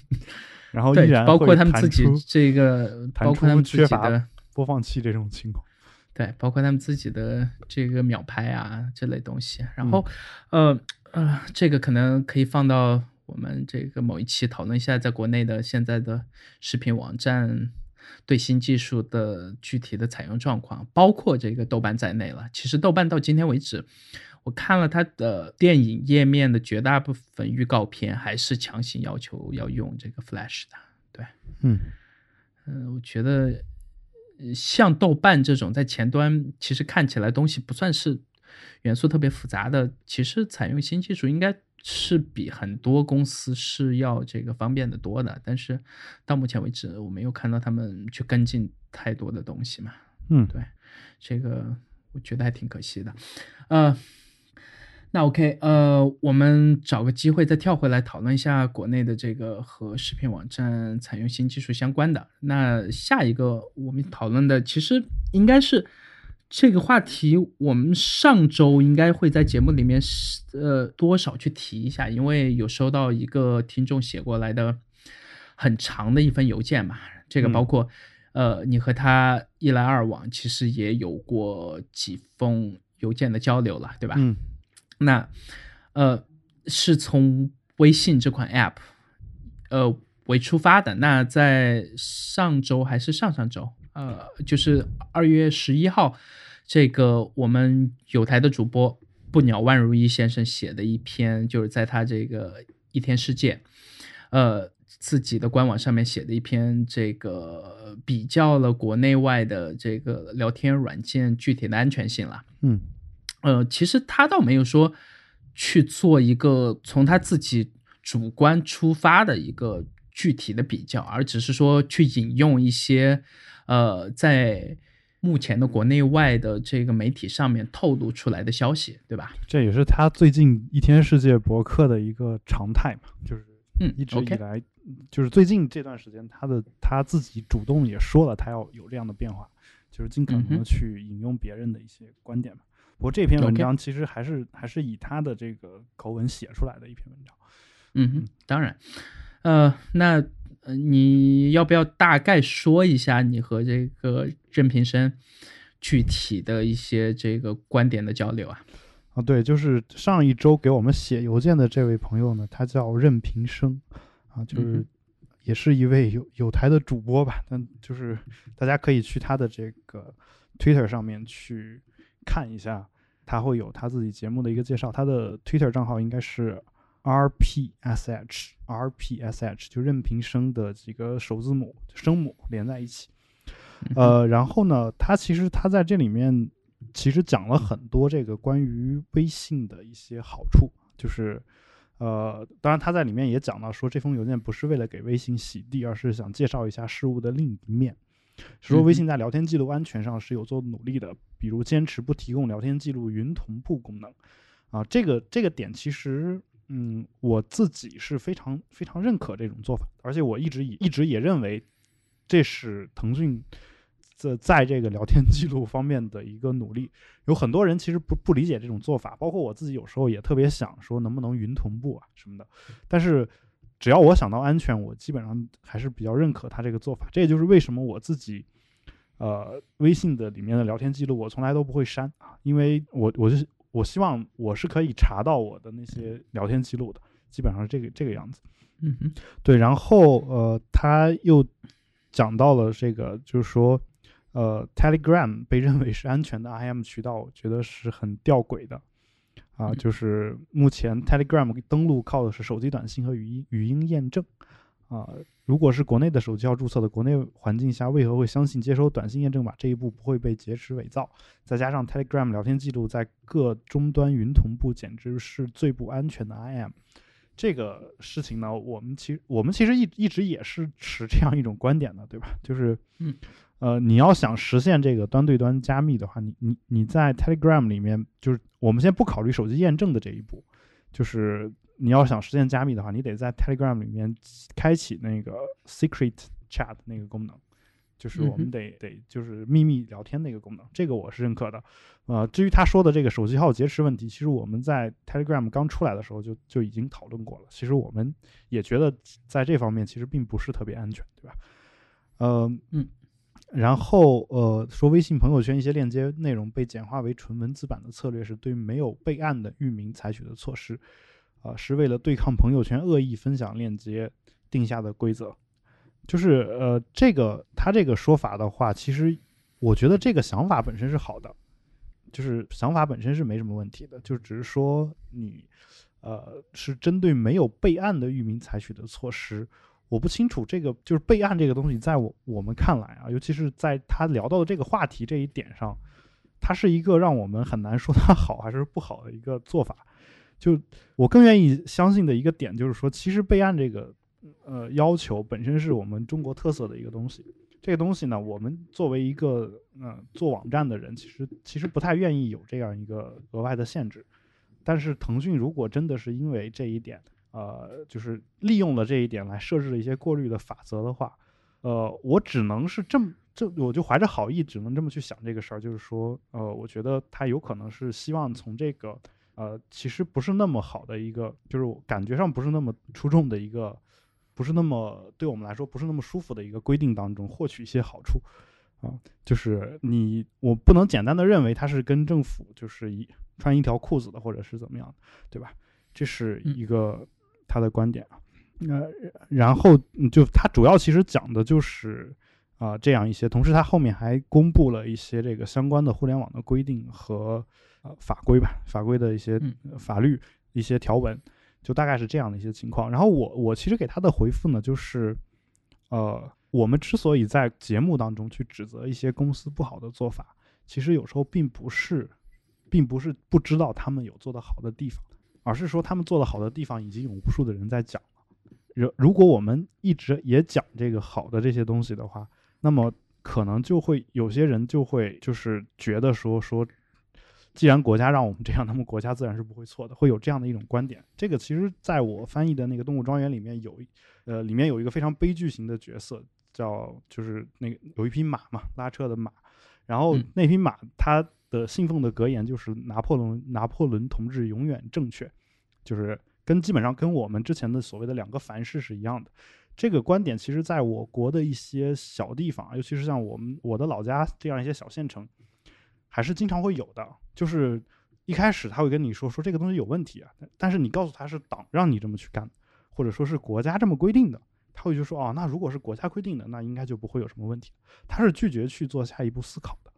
然后依然包括他们自己这个，包括他们自己的播放器这种情况，对，包括他们自己的这个秒拍啊这类东西，然后呃呃，这个可能可以放到。我们这个某一期讨论一下，在国内的现在的视频网站对新技术的具体的采用状况，包括这个豆瓣在内了。其实豆瓣到今天为止，我看了它的电影页面的绝大部分预告片，还是强行要求要用这个 Flash 的。对，嗯嗯，我觉得像豆瓣这种在前端其实看起来东西不算是元素特别复杂的，其实采用新技术应该。是比很多公司是要这个方便的多的，但是到目前为止，我没有看到他们去跟进太多的东西嘛。嗯，对，这个我觉得还挺可惜的。呃，那 OK，呃，我们找个机会再跳回来讨论一下国内的这个和视频网站采用新技术相关的。那下一个我们讨论的其实应该是这个话题，我们上周应该会在节目里面呃多少去提一下，因为有收到一个听众写过来的很长的一封邮件嘛，这个包括呃你和他一来二往，其实也有过几封邮件的交流了，对吧？嗯。那，呃，是从微信这款 App，呃为出发的。那在上周还是上上周，呃，就是二月十一号，这个我们有台的主播不鸟万如一先生写的一篇，就是在他这个一天世界，呃，自己的官网上面写的一篇，这个比较了国内外的这个聊天软件具体的安全性了。嗯。呃，其实他倒没有说去做一个从他自己主观出发的一个具体的比较，而只是说去引用一些呃在目前的国内外的这个媒体上面透露出来的消息，对吧？这也是他最近一天世界博客的一个常态嘛，就是嗯，一直以来就是最近这段时间，他的他自己主动也说了，他要有这样的变化，就是尽可能的去引用别人的一些观点嘛。不过这篇文章其实还是还是以他的这个口吻写出来的一篇文章。嗯，当然，呃，那你要不要大概说一下你和这个任平生具体的一些这个观点的交流啊？啊，对，就是上一周给我们写邮件的这位朋友呢，他叫任平生，啊，就是也是一位有有台的主播吧，但就是大家可以去他的这个 Twitter 上面去。看一下，他会有他自己节目的一个介绍。他的 Twitter 账号应该是 rpsh rpsh，就任平生的几个首字母声母连在一起。呃，然后呢，他其实他在这里面其实讲了很多这个关于微信的一些好处，就是呃，当然他在里面也讲到说，这封邮件不是为了给微信洗地，而是想介绍一下事物的另一面。说微信在聊天记录安全上是有做努力的，比如坚持不提供聊天记录云同步功能，啊，这个这个点其实，嗯，我自己是非常非常认可这种做法，而且我一直以一直也认为，这是腾讯在在这个聊天记录方面的一个努力。有很多人其实不不理解这种做法，包括我自己有时候也特别想说能不能云同步啊什么的，但是。只要我想到安全，我基本上还是比较认可他这个做法。这也就是为什么我自己，呃，微信的里面的聊天记录我从来都不会删啊，因为我我是我希望我是可以查到我的那些聊天记录的，基本上是这个这个样子。嗯哼，对。然后呃，他又讲到了这个，就是说，呃，Telegram 被认为是安全的 IM 渠道，我觉得是很吊诡的。啊，就是目前 Telegram 登录靠的是手机短信和语音语音验证，啊，如果是国内的手机号注册的国内环境下，为何会相信接收短信验证码这一步不会被劫持伪造？再加上 Telegram 聊天记录在各终端云同步，简直是最不安全的 IM。这个事情呢，我们其实我们其实一一直也是持这样一种观点的，对吧？就是，嗯。呃，你要想实现这个端对端加密的话，你你你在 Telegram 里面，就是我们先不考虑手机验证的这一步，就是你要想实现加密的话，你得在 Telegram 里面开启那个 Secret Chat 那个功能，就是我们得得就是秘密聊天那个功能，这个我是认可的。呃，至于他说的这个手机号劫持问题，其实我们在 Telegram 刚出来的时候就就已经讨论过了。其实我们也觉得在这方面其实并不是特别安全，对吧？呃，嗯。然后，呃，说微信朋友圈一些链接内容被简化为纯文字版的策略，是对没有备案的域名采取的措施，啊，是为了对抗朋友圈恶意分享链接定下的规则。就是，呃，这个他这个说法的话，其实我觉得这个想法本身是好的，就是想法本身是没什么问题的，就只是说你，呃，是针对没有备案的域名采取的措施。我不清楚这个就是备案这个东西，在我我们看来啊，尤其是在他聊到的这个话题这一点上，它是一个让我们很难说它好还是不好的一个做法。就我更愿意相信的一个点就是说，其实备案这个呃要求本身是我们中国特色的一个东西。这个东西呢，我们作为一个呃做网站的人，其实其实不太愿意有这样一个额外的限制。但是腾讯如果真的是因为这一点，呃，就是利用了这一点来设置了一些过滤的法则的话，呃，我只能是这么这，我就怀着好意，只能这么去想这个事儿，就是说，呃，我觉得他有可能是希望从这个，呃，其实不是那么好的一个，就是感觉上不是那么出众的一个，不是那么对我们来说不是那么舒服的一个规定当中获取一些好处。啊，就是你，我不能简单的认为他是跟政府就是一穿一条裤子的，或者是怎么样，对吧？这是一个他的观点啊。那然后就他主要其实讲的就是啊这样一些，同时他后面还公布了一些这个相关的互联网的规定和呃法规吧，法规的一些法律一些条文，就大概是这样的一些情况。然后我我其实给他的回复呢，就是呃。我们之所以在节目当中去指责一些公司不好的做法，其实有时候并不是，并不是不知道他们有做得好的地方，而是说他们做得好的地方已经有无数的人在讲了。如如果我们一直也讲这个好的这些东西的话，那么可能就会有些人就会就是觉得说说。既然国家让我们这样，那么国家自然是不会错的，会有这样的一种观点。这个其实在我翻译的那个《动物庄园》里面有，呃，里面有一个非常悲剧型的角色，叫就是那个有一匹马嘛，拉车的马，然后那匹马它的信奉的格言就是拿破仑拿破仑同志永远正确，就是跟基本上跟我们之前的所谓的两个凡是是一样的。这个观点其实在我国的一些小地方，尤其是像我们我的老家这样一些小县城。还是经常会有的，就是一开始他会跟你说说这个东西有问题啊，但是你告诉他是党让你这么去干，或者说是国家这么规定的，他会就说哦，那如果是国家规定的，那应该就不会有什么问题。他是拒绝去做下一步思考的，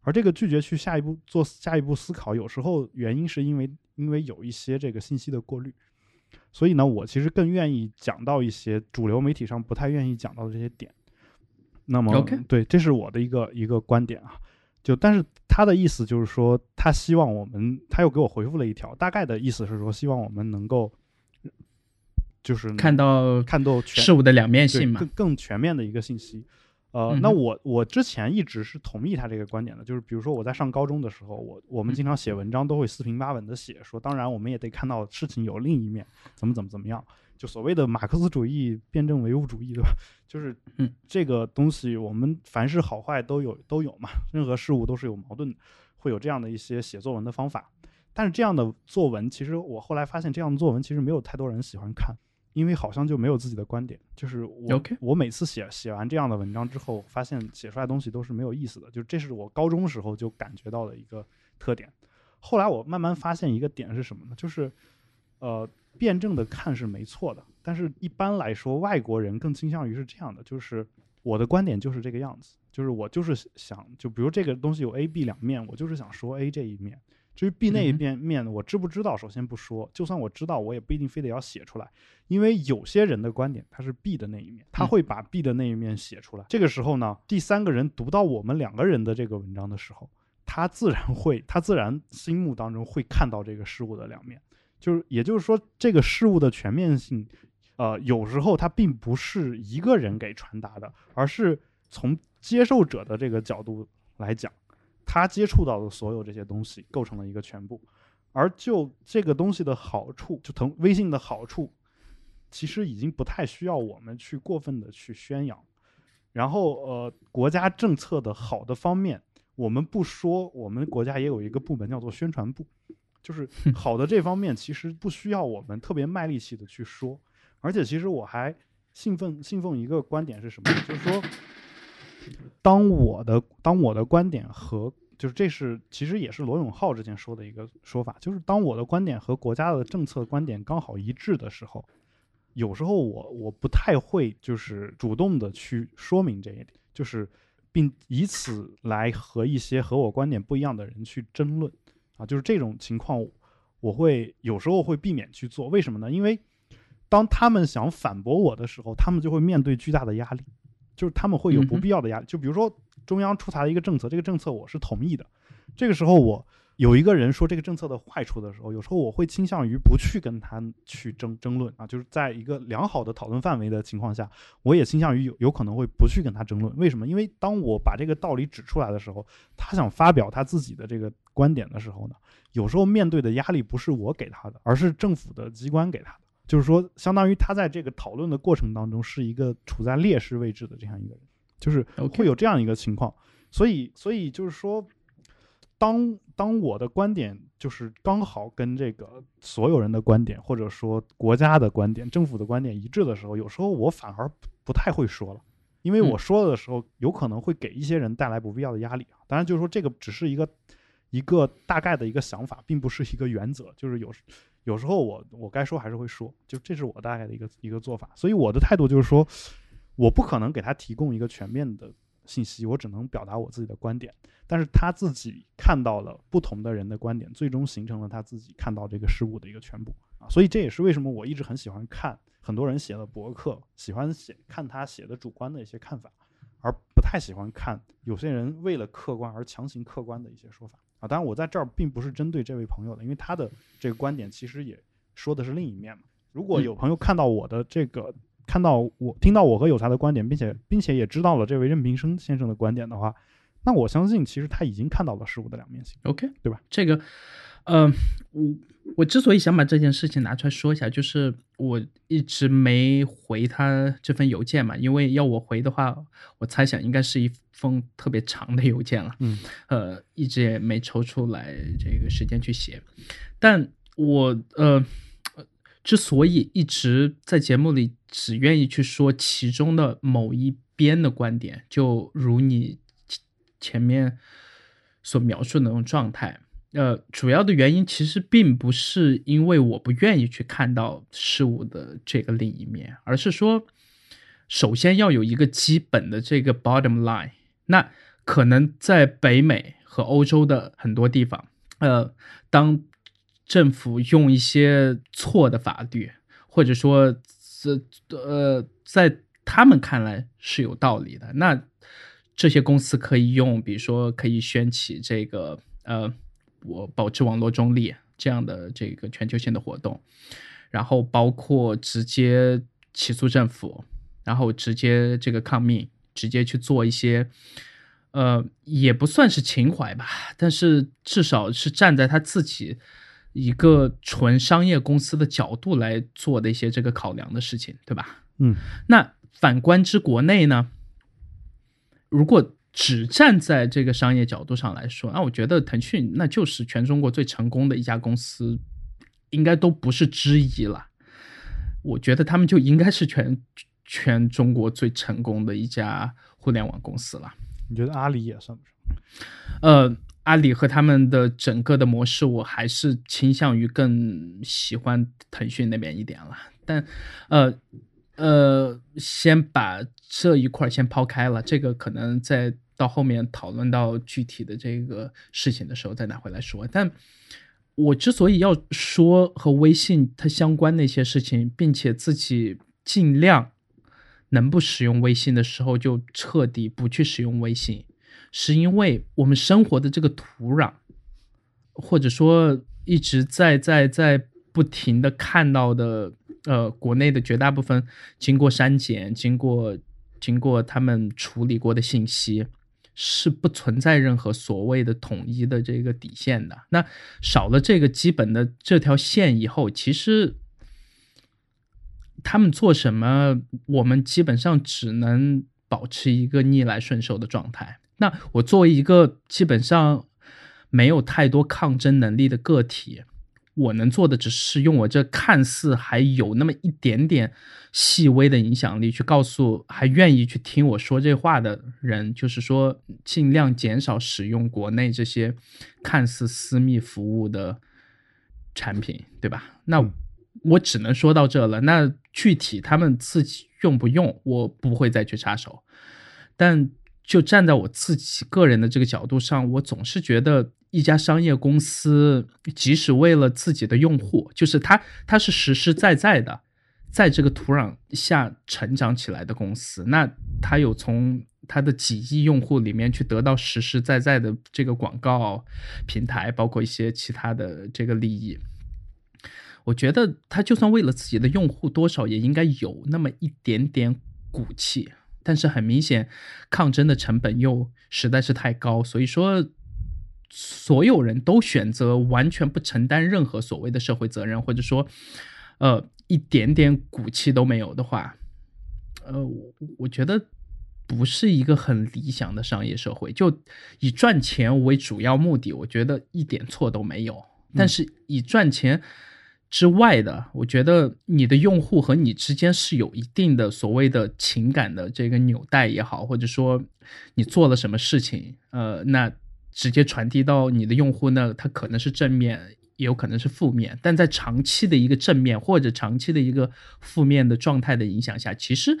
而这个拒绝去下一步做下一步思考，有时候原因是因为因为有一些这个信息的过滤，所以呢，我其实更愿意讲到一些主流媒体上不太愿意讲到的这些点。那么对，这是我的一个一个观点啊。就但是他的意思就是说，他希望我们，他又给我回复了一条，大概的意思是说，希望我们能够，就是看到看到事物的两面性嘛，更更全面的一个信息。呃，那我我之前一直是同意他这个观点的，就是比如说我在上高中的时候，我我们经常写文章都会四平八稳的写，说当然我们也得看到事情有另一面，怎么怎么怎么样。就所谓的马克思主义辩证唯物主义，对吧？就是这个东西，我们凡是好坏都有都有嘛，任何事物都是有矛盾，会有这样的一些写作文的方法。但是这样的作文，其实我后来发现，这样的作文其实没有太多人喜欢看，因为好像就没有自己的观点。就是我我每次写写完这样的文章之后，发现写出来东西都是没有意思的。就这是我高中时候就感觉到的一个特点。后来我慢慢发现一个点是什么呢？就是呃。辩证的看是没错的，但是一般来说，外国人更倾向于是这样的，就是我的观点就是这个样子，就是我就是想，就比如这个东西有 A、B 两面，我就是想说 A 这一面，至于 B 那一边面，我知不知道，首先不说，就算我知道，我也不一定非得要写出来，因为有些人的观点他是 B 的那一面，他会把 B 的那一面写出来。这个时候呢，第三个人读到我们两个人的这个文章的时候，他自然会，他自然心目当中会看到这个事物的两面。就是，也就是说，这个事物的全面性，呃，有时候它并不是一个人给传达的，而是从接受者的这个角度来讲，他接触到的所有这些东西构成了一个全部。而就这个东西的好处，就腾微信的好处，其实已经不太需要我们去过分的去宣扬。然后，呃，国家政策的好的方面，我们不说，我们国家也有一个部门叫做宣传部。就是好的这方面，其实不需要我们特别卖力气的去说，而且其实我还信奉信奉一个观点是什么？就是说，当我的当我的观点和就是这是其实也是罗永浩之前说的一个说法，就是当我的观点和国家的政策观点刚好一致的时候，有时候我我不太会就是主动的去说明这一点，就是并以此来和一些和我观点不一样的人去争论。啊，就是这种情况，我会有时候会避免去做。为什么呢？因为当他们想反驳我的时候，他们就会面对巨大的压力，就是他们会有不必要的压力。就比如说中央出台了一个政策，这个政策我是同意的，这个时候我有一个人说这个政策的坏处的时候，有时候我会倾向于不去跟他去争争论啊，就是在一个良好的讨论范围的情况下，我也倾向于有有可能会不去跟他争论。为什么？因为当我把这个道理指出来的时候，他想发表他自己的这个观点的时候呢，有时候面对的压力不是我给他的，而是政府的机关给他的。就是说，相当于他在这个讨论的过程当中是一个处在劣势位置的这样一个人，就是会有这样一个情况。所以，所以就是说。当当我的观点就是刚好跟这个所有人的观点，或者说国家的观点、政府的观点一致的时候，有时候我反而不太会说了，因为我说了的时候，有可能会给一些人带来不必要的压力啊。当然，就是说这个只是一个一个大概的一个想法，并不是一个原则。就是有有时候我我该说还是会说，就这是我大概的一个一个做法。所以我的态度就是说，我不可能给他提供一个全面的。信息我只能表达我自己的观点，但是他自己看到了不同的人的观点，最终形成了他自己看到这个事物的一个全部啊，所以这也是为什么我一直很喜欢看很多人写的博客，喜欢写看他写的主观的一些看法，而不太喜欢看有些人为了客观而强行客观的一些说法啊。当然我在这儿并不是针对这位朋友的，因为他的这个观点其实也说的是另一面嘛。如果有朋友看到我的这个。看到我听到我和有才的观点，并且并且也知道了这位任平生先生的观点的话，那我相信其实他已经看到了事物的两面性。OK，对吧？这个，呃，我我之所以想把这件事情拿出来说一下，就是我一直没回他这份邮件嘛，因为要我回的话，我猜想应该是一封特别长的邮件了。嗯，呃，一直也没抽出来这个时间去写，但我呃。之所以一直在节目里只愿意去说其中的某一边的观点，就如你前面所描述的那种状态，呃，主要的原因其实并不是因为我不愿意去看到事物的这个另一面，而是说，首先要有一个基本的这个 bottom line。那可能在北美和欧洲的很多地方，呃，当政府用一些错的法律，或者说，这呃，在他们看来是有道理的。那这些公司可以用，比如说可以掀起这个呃，我保持网络中立这样的这个全球性的活动，然后包括直接起诉政府，然后直接这个抗命，直接去做一些，呃，也不算是情怀吧，但是至少是站在他自己。一个纯商业公司的角度来做的一些这个考量的事情，对吧？嗯，那反观之国内呢？如果只站在这个商业角度上来说，那我觉得腾讯那就是全中国最成功的一家公司，应该都不是之一了。我觉得他们就应该是全全中国最成功的一家互联网公司了。你觉得阿里也算不算？呃。阿里和他们的整个的模式，我还是倾向于更喜欢腾讯那边一点了。但，呃，呃，先把这一块先抛开了，这个可能在到后面讨论到具体的这个事情的时候再拿回来说。但我之所以要说和微信它相关的一些事情，并且自己尽量能不使用微信的时候，就彻底不去使用微信。是因为我们生活的这个土壤，或者说一直在在在不停的看到的，呃，国内的绝大部分经过删减、经过经过他们处理过的信息，是不存在任何所谓的统一的这个底线的。那少了这个基本的这条线以后，其实他们做什么，我们基本上只能保持一个逆来顺受的状态。那我作为一个基本上没有太多抗争能力的个体，我能做的只是用我这看似还有那么一点点细微的影响力，去告诉还愿意去听我说这话的人，就是说尽量减少使用国内这些看似私密服务的产品，对吧？那我只能说到这了。那具体他们自己用不用，我不会再去插手，但。就站在我自己个人的这个角度上，我总是觉得一家商业公司，即使为了自己的用户，就是它，它是实实在在的在这个土壤下成长起来的公司，那它有从它的几亿用户里面去得到实实在在的这个广告平台，包括一些其他的这个利益。我觉得他就算为了自己的用户，多少也应该有那么一点点骨气。但是很明显，抗争的成本又实在是太高，所以说所有人都选择完全不承担任何所谓的社会责任，或者说，呃，一点点骨气都没有的话，呃，我觉得不是一个很理想的商业社会。就以赚钱为主要目的，我觉得一点错都没有。但是以赚钱。之外的，我觉得你的用户和你之间是有一定的所谓的情感的这个纽带也好，或者说你做了什么事情，呃，那直接传递到你的用户那，它可能是正面，也有可能是负面。但在长期的一个正面或者长期的一个负面的状态的影响下，其实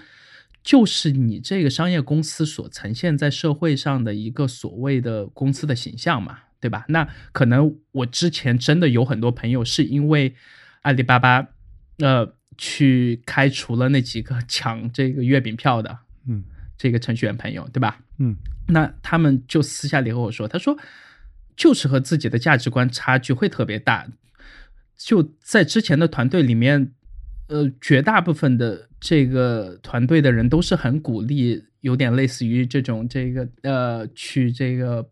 就是你这个商业公司所呈现在社会上的一个所谓的公司的形象嘛，对吧？那可能我之前真的有很多朋友是因为。阿里巴巴，呃，去开除了那几个 抢这个月饼票的，嗯，这个程序员朋友，对吧？嗯，那他们就私下里和我说，他说，就是和自己的价值观差距会特别大，就在之前的团队里面，呃，绝大部分的这个团队的人都是很鼓励，有点类似于这种这个呃，去这个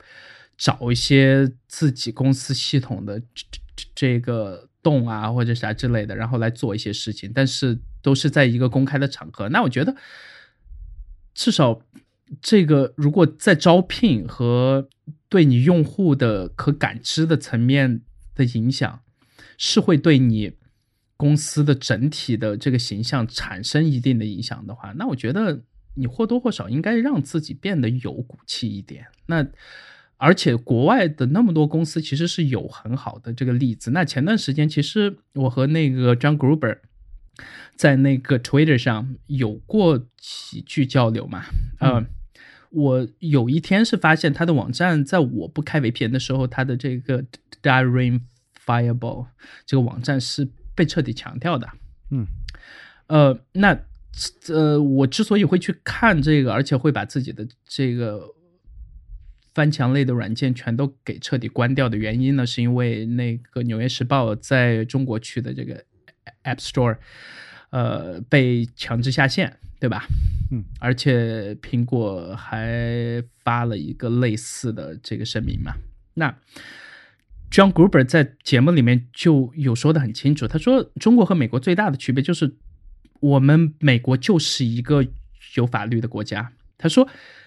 找一些自己公司系统的这这个。洞啊，或者啥之类的，然后来做一些事情，但是都是在一个公开的场合。那我觉得，至少这个如果在招聘和对你用户的可感知的层面的影响，是会对你公司的整体的这个形象产生一定的影响的话，那我觉得你或多或少应该让自己变得有骨气一点。那。而且国外的那么多公司其实是有很好的这个例子。那前段时间其实我和那个 John Gruber 在那个 Twitter 上有过几句交流嘛。嗯，我有一天是发现他的网站在我不开 VPN 的时候，他的这个 Direct Fireball 这个网站是被彻底强调的。嗯，呃，那呃，我之所以会去看这个，而且会把自己的这个。翻墙类的软件全都给彻底关掉的原因呢，是因为那个《纽约时报》在中国区的这个 App Store，呃，被强制下线，对吧？嗯，而且苹果还发了一个类似的这个声明嘛。那 John Gruber 在节目里面就有说的很清楚，他说中国和美国最大的区别就是我们美国就是一个有法律的国家。他说。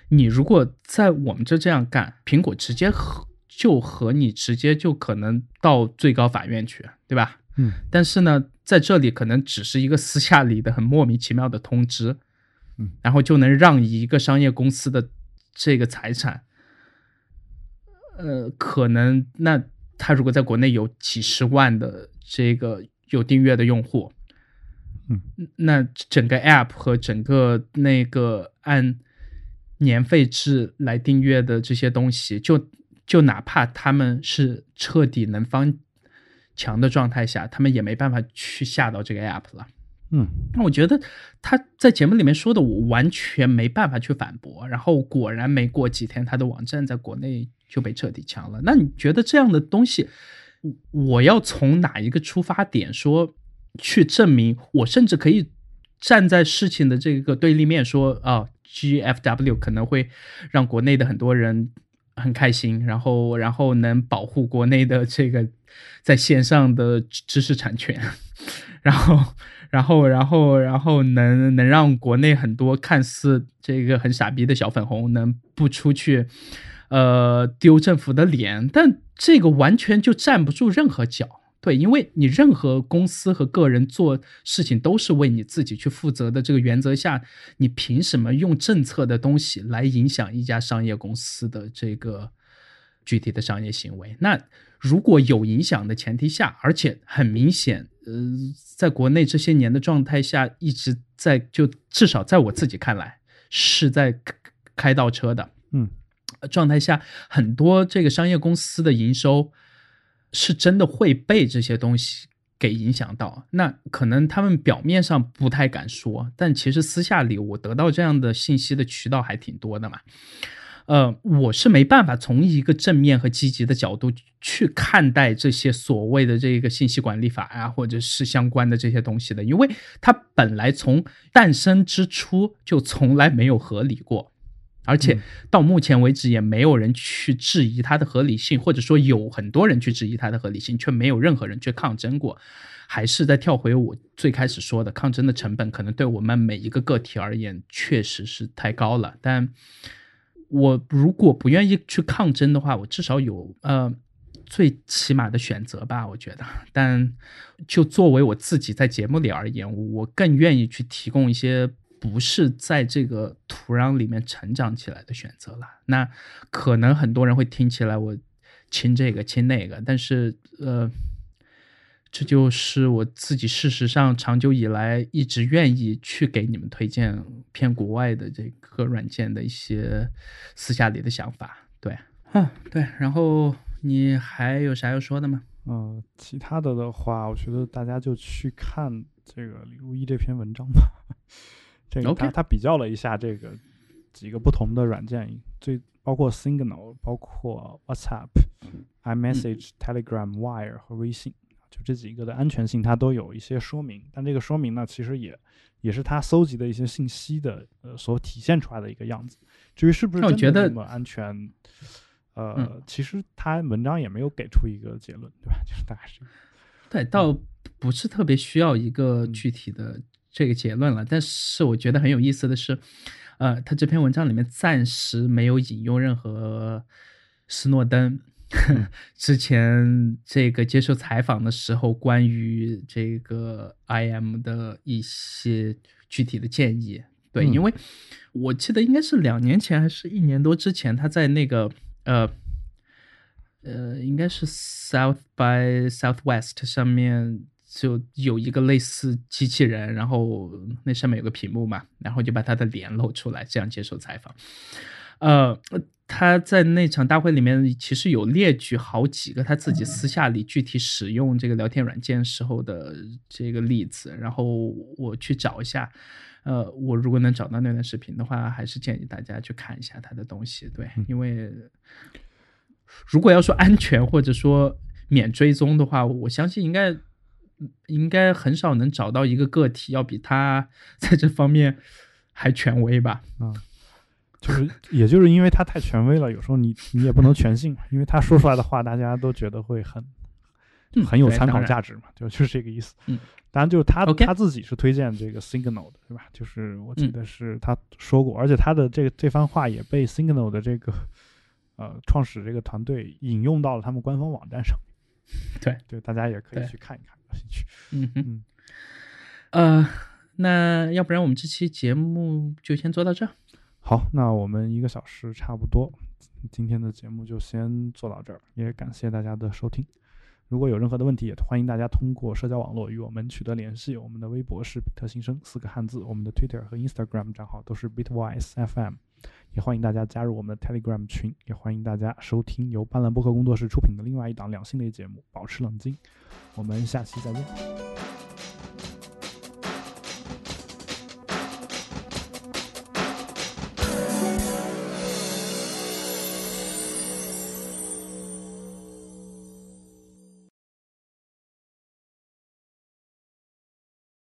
你如果在我们这这样干，苹果直接和就和你直接就可能到最高法院去，对吧？嗯。但是呢，在这里可能只是一个私下里的很莫名其妙的通知，嗯，然后就能让一个商业公司的这个财产，呃，可能那他如果在国内有几十万的这个有订阅的用户，嗯，那整个 App 和整个那个按。年费制来订阅的这些东西，就就哪怕他们是彻底能翻墙的状态下，他们也没办法去下到这个 app 了。嗯，那我觉得他在节目里面说的，我完全没办法去反驳。然后果然没过几天，他的网站在国内就被彻底抢了。那你觉得这样的东西，我要从哪一个出发点说去证明？我甚至可以站在事情的这个对立面说啊。GFW 可能会让国内的很多人很开心，然后然后能保护国内的这个在线上的知识产权，然后然后然后然后能能让国内很多看似这个很傻逼的小粉红能不出去，呃丢政府的脸，但这个完全就站不住任何脚。对，因为你任何公司和个人做事情都是为你自己去负责的这个原则下，你凭什么用政策的东西来影响一家商业公司的这个具体的商业行为？那如果有影响的前提下，而且很明显，呃，在国内这些年的状态下，一直在就至少在我自己看来是在开倒车的，嗯，状态下，很多这个商业公司的营收。是真的会被这些东西给影响到。那可能他们表面上不太敢说，但其实私下里我得到这样的信息的渠道还挺多的嘛。呃，我是没办法从一个正面和积极的角度去看待这些所谓的这个信息管理法啊，或者是相关的这些东西的，因为它本来从诞生之初就从来没有合理过，而且到目前为止也没有人去质疑它的合理性，或者说有很多人去质疑它的合理性，却没有任何人去抗争过。还是在跳回我最开始说的，抗争的成本可能对我们每一个个体而言确实是太高了，但。我如果不愿意去抗争的话，我至少有呃最起码的选择吧，我觉得。但就作为我自己在节目里而言，我更愿意去提供一些不是在这个土壤里面成长起来的选择了。那可能很多人会听起来我亲这个亲那个，但是呃。这就是我自己，事实上长久以来一直愿意去给你们推荐偏国外的这个软件的一些私下里的想法。对，嗯，对。然后你还有啥要说的吗？嗯，其他的的话，我觉得大家就去看这个李如一这篇文章吧。这个他他比较了一下这个几个不同的软件，最包括 Signal，包括 WhatsApp、iMessage、Telegram、Wire 和微信。就这几个的安全性，它都有一些说明，但这个说明呢，其实也也是他搜集的一些信息的呃所体现出来的一个样子。至于是不是真的那么安全，呃，其实他文章也没有给出一个结论，对吧？就是大概是，对，倒不是特别需要一个具体的这个结论了。但是我觉得很有意思的是，呃，他这篇文章里面暂时没有引用任何斯诺登。之前这个接受采访的时候，关于这个 IM 的一些具体的建议，对，因为我记得应该是两年前还是一年多之前，他在那个呃呃，应该是 South by Southwest 上面就有一个类似机器人，然后那上面有个屏幕嘛，然后就把他的脸露出来，这样接受采访，呃。他在那场大会里面，其实有列举好几个他自己私下里具体使用这个聊天软件时候的这个例子，然后我去找一下，呃，我如果能找到那段视频的话，还是建议大家去看一下他的东西，对，因为如果要说安全或者说免追踪的话，我相信应该应该很少能找到一个个体要比他 在这方面还权威吧，啊。就是，也就是因为他太权威了，有时候你你也不能全信，因为他说出来的话，大家都觉得会很很有参考价值嘛，就就是这个意思。嗯，当然就是他他自己是推荐这个 Signal 的，对吧？就是我记得是他说过，而且他的这个这番话也被 Signal 的这个呃创始这个团队引用到了他们官方网站上。对对，大家也可以去看一看，有兴趣。嗯嗯。呃，那要不然我们这期节目就先做到这。好，那我们一个小时差不多，今天的节目就先做到这儿，也感谢大家的收听。如果有任何的问题，也欢迎大家通过社交网络与我们取得联系。我们的微博是比特新生四个汉字，我们的 Twitter 和 Instagram 账号都是 Bitwise FM，也欢迎大家加入我们的 Telegram 群，也欢迎大家收听由斑斓播客工作室出品的另外一档两性类节目《保持冷静》。我们下期再见。